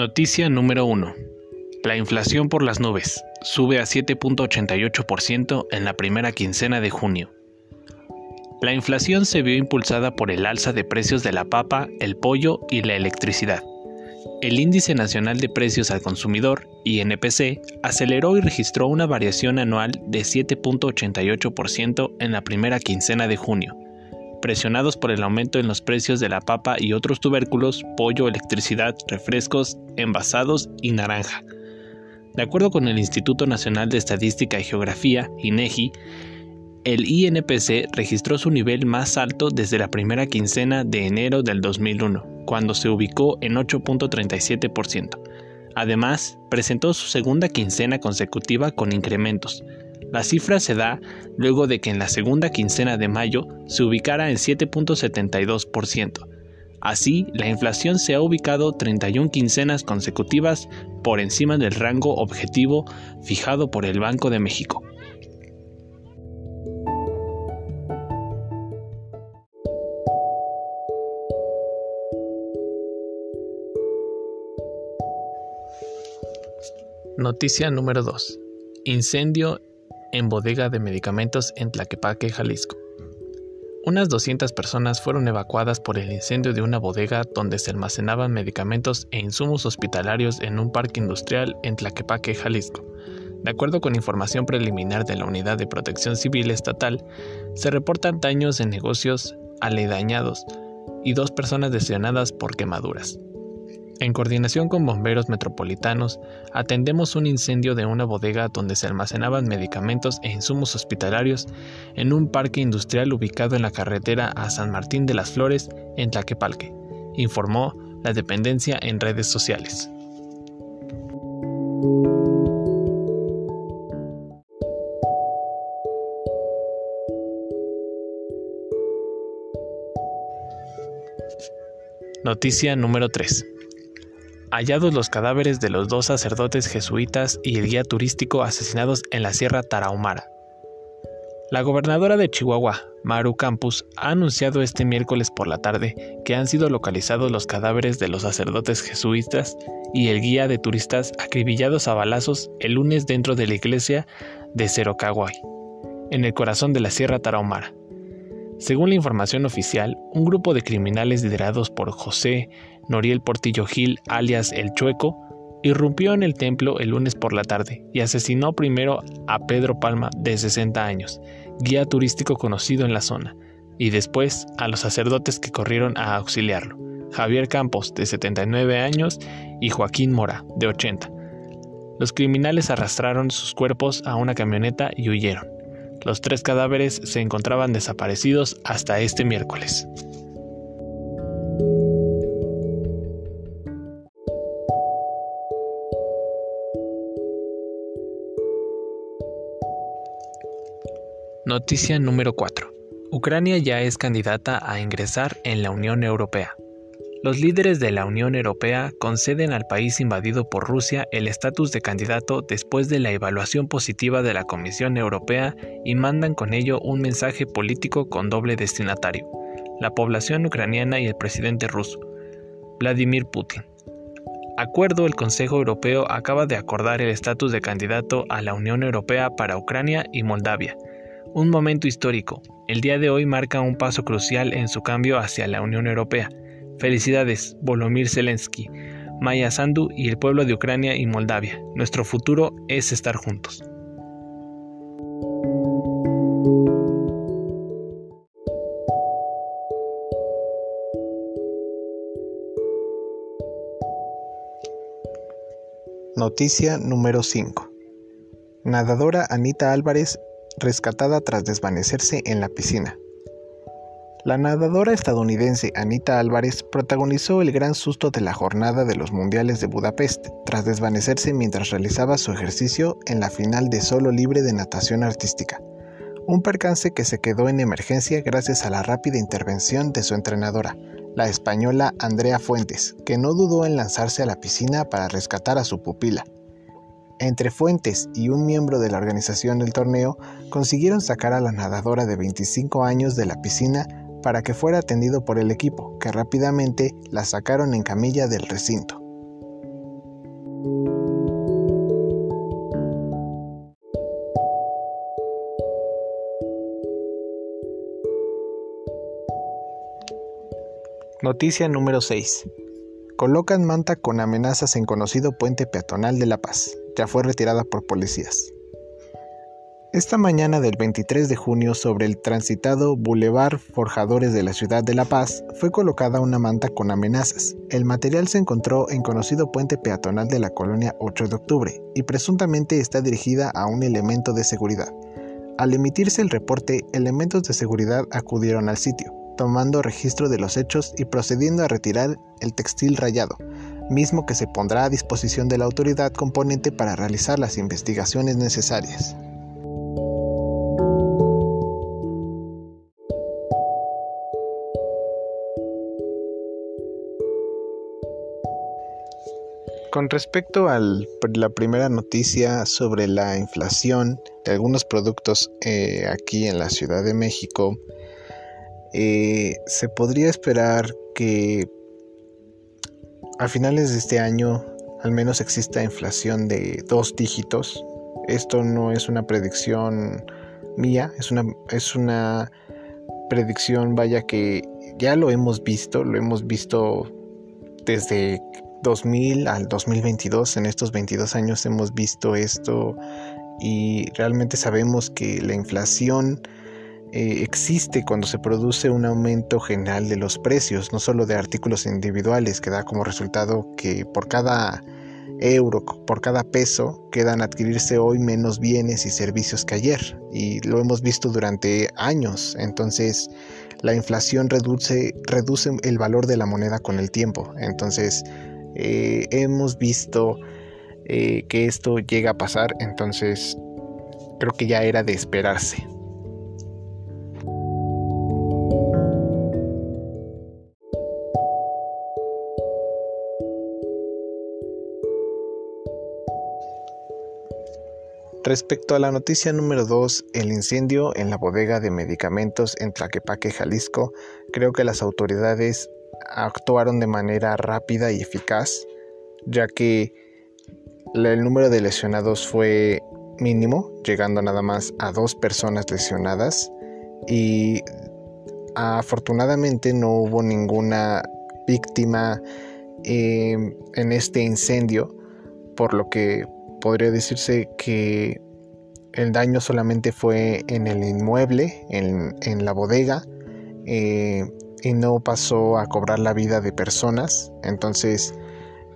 Noticia número 1. La inflación por las nubes sube a 7.88% en la primera quincena de junio. La inflación se vio impulsada por el alza de precios de la papa, el pollo y la electricidad. El Índice Nacional de Precios al Consumidor, INPC, aceleró y registró una variación anual de 7.88% en la primera quincena de junio, presionados por el aumento en los precios de la papa y otros tubérculos, pollo, electricidad, refrescos, envasados y naranja. De acuerdo con el Instituto Nacional de Estadística y Geografía, INEGI, el INPC registró su nivel más alto desde la primera quincena de enero del 2001, cuando se ubicó en 8.37%. Además, presentó su segunda quincena consecutiva con incrementos, la cifra se da luego de que en la segunda quincena de mayo se ubicara en 7.72%. Así, la inflación se ha ubicado 31 quincenas consecutivas por encima del rango objetivo fijado por el Banco de México. Noticia número 2. Incendio en bodega de medicamentos en Tlaquepaque, Jalisco. Unas 200 personas fueron evacuadas por el incendio de una bodega donde se almacenaban medicamentos e insumos hospitalarios en un parque industrial en Tlaquepaque, Jalisco. De acuerdo con información preliminar de la Unidad de Protección Civil Estatal, se reportan daños en negocios aledañados y dos personas lesionadas por quemaduras. En coordinación con bomberos metropolitanos, atendemos un incendio de una bodega donde se almacenaban medicamentos e insumos hospitalarios en un parque industrial ubicado en la carretera a San Martín de las Flores, en Tlaquepalque, informó la dependencia en redes sociales. Noticia número 3 hallados los cadáveres de los dos sacerdotes jesuitas y el guía turístico asesinados en la Sierra Tarahumara. La gobernadora de Chihuahua, Maru Campus, ha anunciado este miércoles por la tarde que han sido localizados los cadáveres de los sacerdotes jesuitas y el guía de turistas acribillados a balazos el lunes dentro de la iglesia de Cerocaguay, en el corazón de la Sierra Tarahumara. Según la información oficial, un grupo de criminales liderados por José Noriel Portillo Gil, alias El Chueco, irrumpió en el templo el lunes por la tarde y asesinó primero a Pedro Palma, de 60 años, guía turístico conocido en la zona, y después a los sacerdotes que corrieron a auxiliarlo, Javier Campos, de 79 años, y Joaquín Mora, de 80. Los criminales arrastraron sus cuerpos a una camioneta y huyeron. Los tres cadáveres se encontraban desaparecidos hasta este miércoles. Noticia número 4. Ucrania ya es candidata a ingresar en la Unión Europea. Los líderes de la Unión Europea conceden al país invadido por Rusia el estatus de candidato después de la evaluación positiva de la Comisión Europea y mandan con ello un mensaje político con doble destinatario, la población ucraniana y el presidente ruso, Vladimir Putin. Acuerdo, el Consejo Europeo acaba de acordar el estatus de candidato a la Unión Europea para Ucrania y Moldavia. Un momento histórico. El día de hoy marca un paso crucial en su cambio hacia la Unión Europea Felicidades, Volomir Zelensky, Maya Sandu y el pueblo de Ucrania y Moldavia. Nuestro futuro es estar juntos. Noticia número 5. Nadadora Anita Álvarez rescatada tras desvanecerse en la piscina. La nadadora estadounidense Anita Álvarez protagonizó el gran susto de la jornada de los Mundiales de Budapest, tras desvanecerse mientras realizaba su ejercicio en la final de solo libre de natación artística. Un percance que se quedó en emergencia gracias a la rápida intervención de su entrenadora, la española Andrea Fuentes, que no dudó en lanzarse a la piscina para rescatar a su pupila. Entre Fuentes y un miembro de la organización del torneo consiguieron sacar a la nadadora de 25 años de la piscina para que fuera atendido por el equipo, que rápidamente la sacaron en camilla del recinto. Noticia número 6. Colocan manta con amenazas en conocido puente peatonal de La Paz. Ya fue retirada por policías. Esta mañana del 23 de junio sobre el transitado Boulevard Forjadores de la ciudad de La Paz fue colocada una manta con amenazas. El material se encontró en conocido puente peatonal de la colonia 8 de octubre y presuntamente está dirigida a un elemento de seguridad. Al emitirse el reporte, elementos de seguridad acudieron al sitio, tomando registro de los hechos y procediendo a retirar el textil rayado, mismo que se pondrá a disposición de la autoridad componente para realizar las investigaciones necesarias. Con respecto a la primera noticia sobre la inflación de algunos productos eh, aquí en la Ciudad de México, eh, se podría esperar que a finales de este año al menos exista inflación de dos dígitos. Esto no es una predicción mía, es una, es una predicción, vaya que ya lo hemos visto, lo hemos visto desde 2000 al 2022, en estos 22 años hemos visto esto y realmente sabemos que la inflación eh, existe cuando se produce un aumento general de los precios, no solo de artículos individuales, que da como resultado que por cada euro, por cada peso, quedan adquirirse hoy menos bienes y servicios que ayer. Y lo hemos visto durante años. Entonces, la inflación reduce, reduce el valor de la moneda con el tiempo. Entonces, eh, hemos visto eh, que esto llega a pasar, entonces creo que ya era de esperarse. Respecto a la noticia número 2, el incendio en la bodega de medicamentos en Tlaquepaque, Jalisco, creo que las autoridades actuaron de manera rápida y eficaz, ya que el número de lesionados fue mínimo, llegando nada más a dos personas lesionadas. Y afortunadamente no hubo ninguna víctima em, en este incendio, por lo que podría decirse que el daño solamente fue en el inmueble, en, la bodega, eh, y no pasó a cobrar la vida de personas. Entonces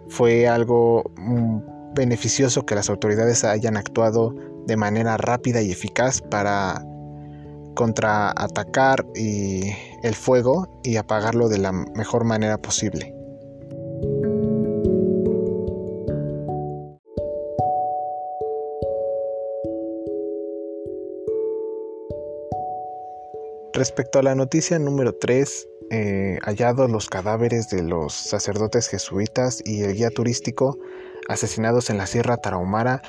fue algo mm, beneficioso que las autoridades hayan actuado de manera rápida y eficaz para contraatacar el fuego y apagarlo de la mejor manera posible. Respecto a la noticia número 3, eh, hallados los cadáveres de los sacerdotes jesuitas y el guía turístico asesinados en la Sierra Tarahumara,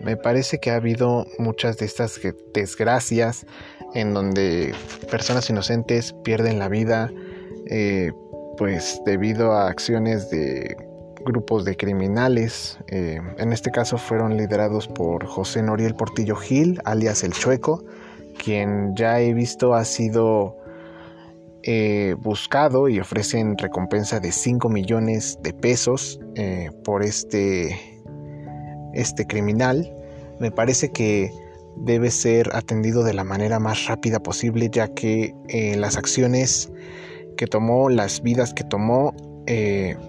me parece que ha habido muchas de estas desgracias en donde personas inocentes pierden la vida eh, pues debido a acciones de grupos de criminales. Eh, en este caso fueron liderados por José Noriel Portillo Gil, alias El Chueco, quien ya he visto ha sido eh, buscado y ofrecen recompensa de 5 millones de pesos eh, por este, este criminal. Me parece que debe ser atendido de la manera más rápida posible ya que eh, las acciones que tomó, las vidas que tomó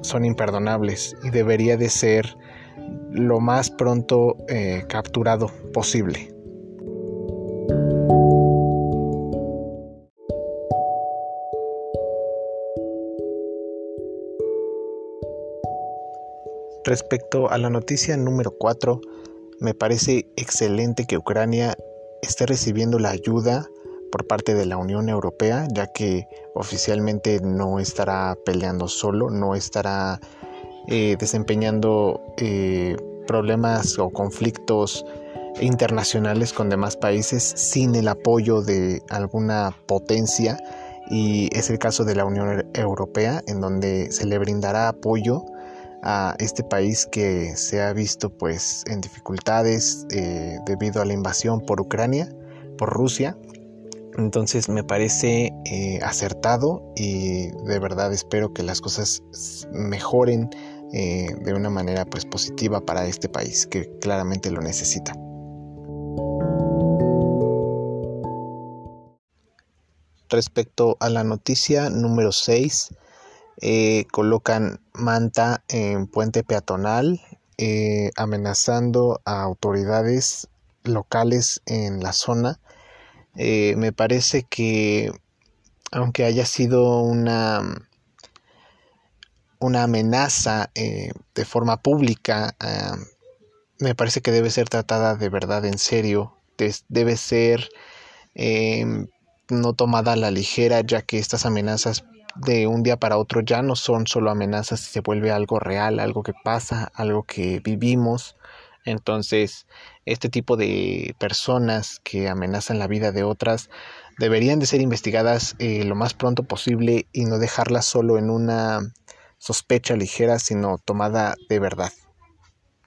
son imperdonables y debería de ser lo más pronto capturado posible. Respecto a la noticia número 4, me parece excelente que Ucrania esté recibiendo la ayuda por parte de la Unión Europea, ya que oficialmente no estará peleando solo, no estará eh, desempeñando eh, problemas o conflictos internacionales con demás países sin el apoyo de alguna potencia. Y es el caso de la Unión Europea en donde se le brindará apoyo a este país que se ha visto pues en dificultades eh, debido a la invasión por Ucrania, por Rusia. Entonces me parece eh, acertado y de verdad espero que las cosas mejoren eh, de una manera pues positiva para este país que claramente lo necesita. Respecto a la noticia número 6, eh, colocan manta en puente peatonal amenazando a autoridades locales en la zona. Eh, me parece que aunque haya sido una, una amenaza eh, de forma pública, me parece que debe ser tratada de verdad en serio, debe ser no tomada a la ligera, ya que estas amenazas de un día para otro ya no son solo amenazas, se vuelve algo real, algo que pasa, algo que vivimos. Entonces, este tipo de personas que amenazan la vida de otras deberían de ser investigadas eh, lo más pronto posible y no dejarlas solo en una sospecha ligera, sino tomada de verdad.